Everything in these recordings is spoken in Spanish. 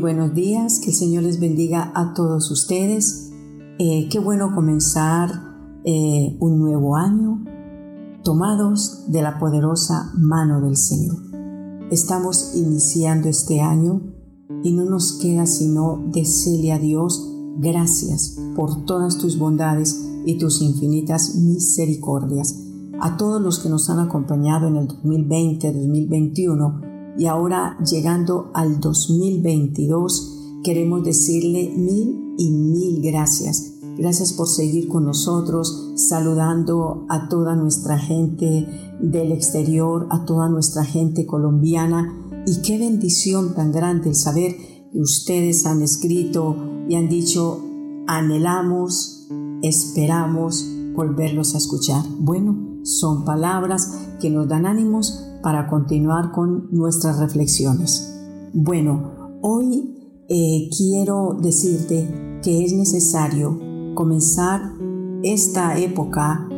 Buenos días, que el Señor les bendiga a todos ustedes. Eh, qué bueno comenzar eh, un nuevo año tomados de la poderosa mano del Señor. Estamos iniciando este año y no nos queda sino decirle a Dios gracias por todas tus bondades y tus infinitas misericordias. A todos los que nos han acompañado en el 2020, 2021 y ahora llegando al 2022, queremos decirle mil y mil gracias. Gracias por seguir con nosotros, saludando a toda nuestra gente del exterior, a toda nuestra gente colombiana. Y qué bendición tan grande el saber que ustedes han escrito y han dicho, anhelamos, esperamos volverlos a escuchar. Bueno, son palabras que nos dan ánimos para continuar con nuestras reflexiones. Bueno, hoy eh, quiero decirte que es necesario comenzar esta época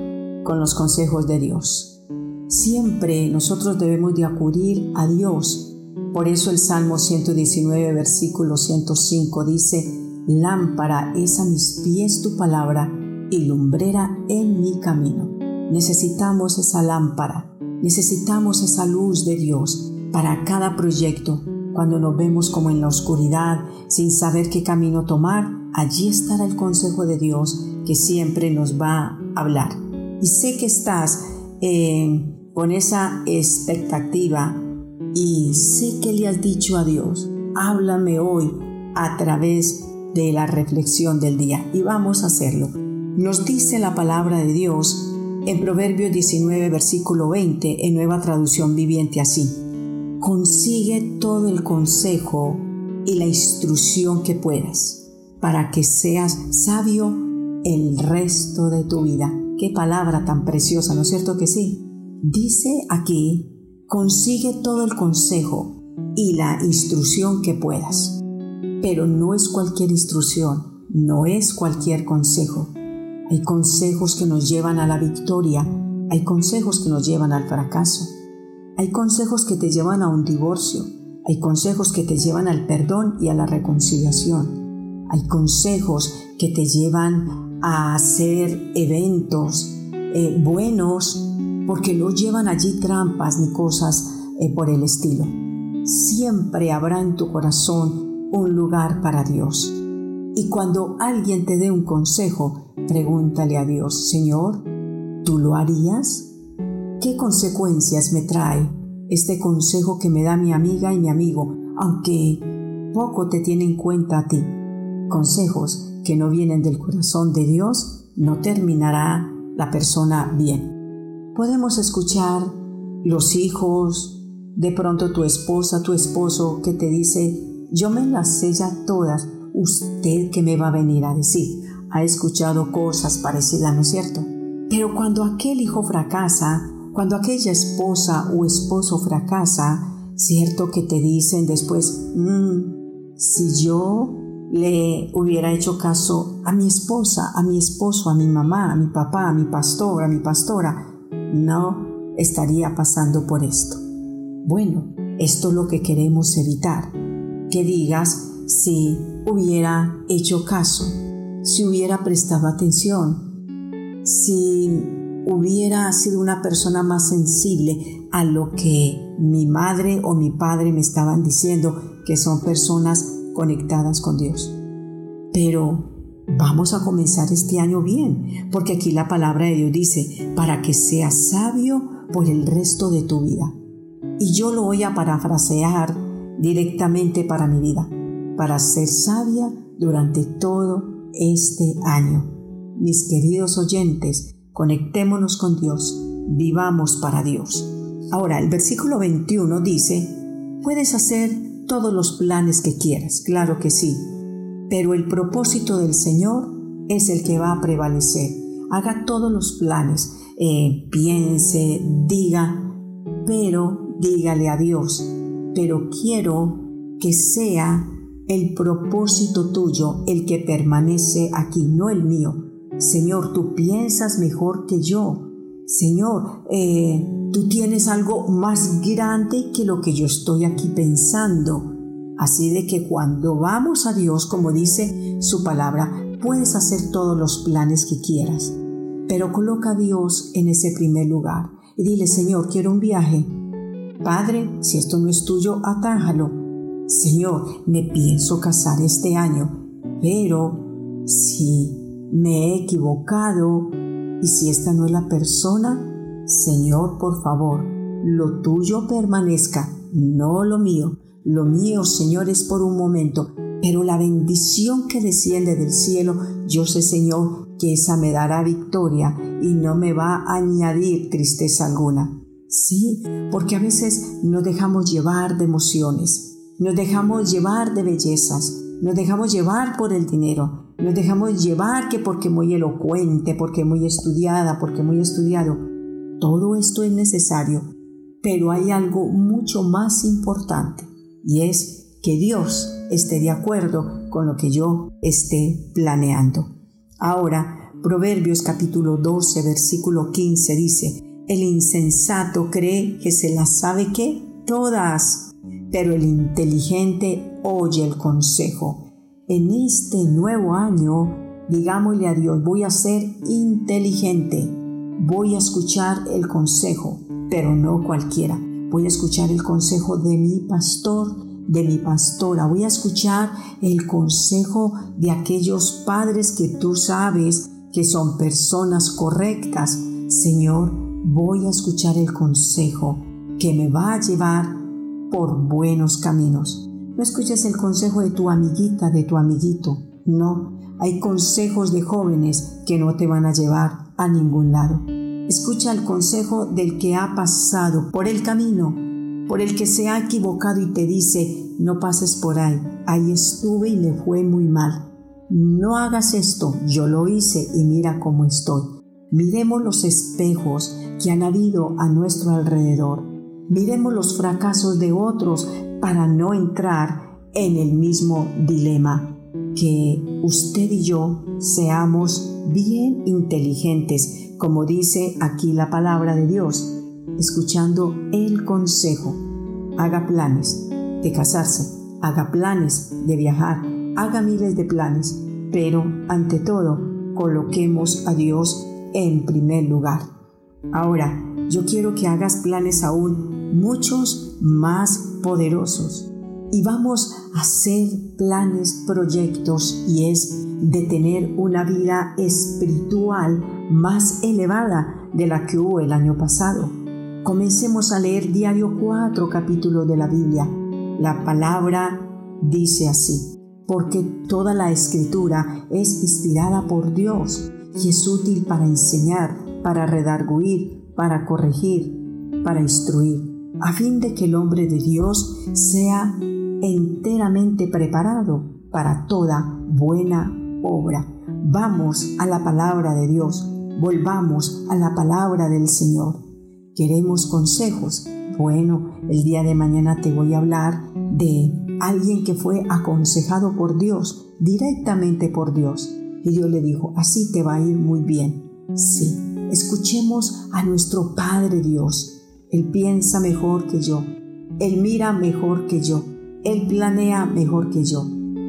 con los consejos de Dios. Siempre nosotros debemos de acudir a Dios. Por eso el Salmo 119, versículo 105 dice, Lámpara es a mis pies tu palabra y lumbrera en mi camino. Necesitamos esa lámpara Necesitamos esa luz de Dios para cada proyecto. Cuando nos vemos como en la oscuridad, sin saber qué camino tomar, allí estará el consejo de Dios que siempre nos va a hablar. Y sé que estás eh, con esa expectativa y sé que le has dicho a Dios, háblame hoy a través de la reflexión del día. Y vamos a hacerlo. Nos dice la palabra de Dios en Proverbios 19, versículo 20, en nueva traducción viviente así. Consigue todo el consejo y la instrucción que puedas para que seas sabio el resto de tu vida. Qué palabra tan preciosa, ¿no es cierto que sí? Dice aquí, consigue todo el consejo y la instrucción que puedas. Pero no es cualquier instrucción, no es cualquier consejo. Hay consejos que nos llevan a la victoria, hay consejos que nos llevan al fracaso, hay consejos que te llevan a un divorcio, hay consejos que te llevan al perdón y a la reconciliación, hay consejos que te llevan a hacer eventos eh, buenos porque no llevan allí trampas ni cosas eh, por el estilo. Siempre habrá en tu corazón un lugar para Dios. Y cuando alguien te dé un consejo, Pregúntale a Dios, Señor, ¿tú lo harías? ¿Qué consecuencias me trae este consejo que me da mi amiga y mi amigo, aunque poco te tiene en cuenta a ti? Consejos que no vienen del corazón de Dios, no terminará la persona bien. Podemos escuchar los hijos, de pronto tu esposa, tu esposo que te dice, yo me las sé ya todas, usted que me va a venir a decir ha escuchado cosas parecidas, ¿no es cierto? Pero cuando aquel hijo fracasa, cuando aquella esposa o esposo fracasa, cierto que te dicen después, mm, si yo le hubiera hecho caso a mi esposa, a mi esposo, a mi mamá, a mi papá, a mi pastor, a mi pastora, no estaría pasando por esto. Bueno, esto es lo que queremos evitar. Que digas si hubiera hecho caso si hubiera prestado atención, si hubiera sido una persona más sensible a lo que mi madre o mi padre me estaban diciendo, que son personas conectadas con Dios. Pero vamos a comenzar este año bien, porque aquí la palabra de Dios dice, para que seas sabio por el resto de tu vida. Y yo lo voy a parafrasear directamente para mi vida, para ser sabia durante todo este año. Mis queridos oyentes, conectémonos con Dios, vivamos para Dios. Ahora, el versículo 21 dice, puedes hacer todos los planes que quieras, claro que sí, pero el propósito del Señor es el que va a prevalecer. Haga todos los planes, eh, piense, diga, pero dígale a Dios, pero quiero que sea el propósito tuyo, el que permanece aquí, no el mío. Señor, tú piensas mejor que yo. Señor, eh, tú tienes algo más grande que lo que yo estoy aquí pensando. Así de que cuando vamos a Dios, como dice su palabra, puedes hacer todos los planes que quieras. Pero coloca a Dios en ese primer lugar y dile, Señor, quiero un viaje. Padre, si esto no es tuyo, atájalo. Señor, me pienso casar este año, pero si me he equivocado y si esta no es la persona, Señor, por favor, lo tuyo permanezca, no lo mío. Lo mío, Señor, es por un momento, pero la bendición que desciende del cielo, yo sé, Señor, que esa me dará victoria y no me va a añadir tristeza alguna. Sí, porque a veces nos dejamos llevar de emociones, nos dejamos llevar de bellezas, nos dejamos llevar por el dinero, nos dejamos llevar que porque muy elocuente, porque muy estudiada, porque muy estudiado. Todo esto es necesario, pero hay algo mucho más importante y es que Dios esté de acuerdo con lo que yo esté planeando. Ahora, Proverbios capítulo 12, versículo 15 dice, el insensato cree que se las sabe que todas, pero el inteligente oye el consejo. En este nuevo año, digámosle a Dios, voy a ser inteligente, voy a escuchar el consejo, pero no cualquiera. Voy a escuchar el consejo de mi pastor, de mi pastora. Voy a escuchar el consejo de aquellos padres que tú sabes que son personas correctas. Señor, voy a escuchar el consejo que me va a llevar por buenos caminos. No escuches el consejo de tu amiguita, de tu amiguito. No, hay consejos de jóvenes que no te van a llevar a ningún lado. Escucha el consejo del que ha pasado por el camino, por el que se ha equivocado y te dice, no pases por ahí, ahí estuve y me fue muy mal. No hagas esto, yo lo hice y mira cómo estoy. Miremos los espejos que han habido a nuestro alrededor. Miremos los fracasos de otros para no entrar en el mismo dilema. Que usted y yo seamos bien inteligentes, como dice aquí la palabra de Dios, escuchando el consejo. Haga planes de casarse, haga planes de viajar, haga miles de planes, pero ante todo coloquemos a Dios en primer lugar. Ahora, yo quiero que hagas planes aún muchos más poderosos. Y vamos a hacer planes, proyectos, y es de tener una vida espiritual más elevada de la que hubo el año pasado. Comencemos a leer diario cuatro capítulos de la Biblia. La palabra dice así, porque toda la escritura es inspirada por Dios y es útil para enseñar, para redarguir, para corregir, para instruir, a fin de que el hombre de Dios sea enteramente preparado para toda buena obra. Vamos a la palabra de Dios, volvamos a la palabra del Señor. ¿Queremos consejos? Bueno, el día de mañana te voy a hablar de alguien que fue aconsejado por Dios, directamente por Dios y Dios le dijo, así te va a ir muy bien. Sí, escuchemos a nuestro Padre Dios. Él piensa mejor que yo. Él mira mejor que yo. Él planea mejor que yo.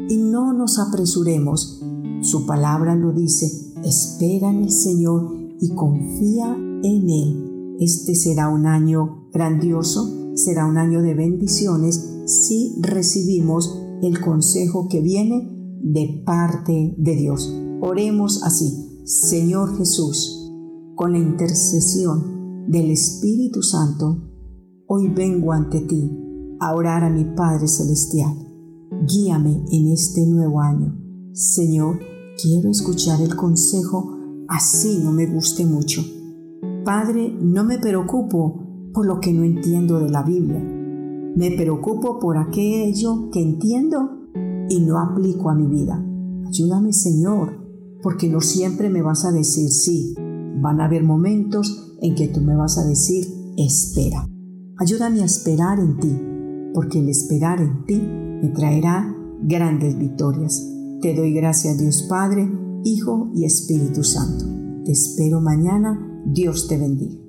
Y no nos apresuremos. Su palabra lo dice. Espera en el Señor y confía en Él. Este será un año grandioso, será un año de bendiciones si recibimos el consejo que viene de parte de Dios. Oremos así, Señor Jesús, con la intercesión del Espíritu Santo, hoy vengo ante ti a orar a mi Padre Celestial. Guíame en este nuevo año. Señor, quiero escuchar el consejo así no me guste mucho. Padre, no me preocupo por lo que no entiendo de la Biblia. Me preocupo por aquello que entiendo y no aplico a mi vida. Ayúdame Señor, porque no siempre me vas a decir sí. Van a haber momentos en que tú me vas a decir espera. Ayúdame a esperar en ti, porque el esperar en ti me traerá grandes victorias. Te doy gracias Dios Padre, Hijo y Espíritu Santo. Te espero mañana. Dios te bendiga.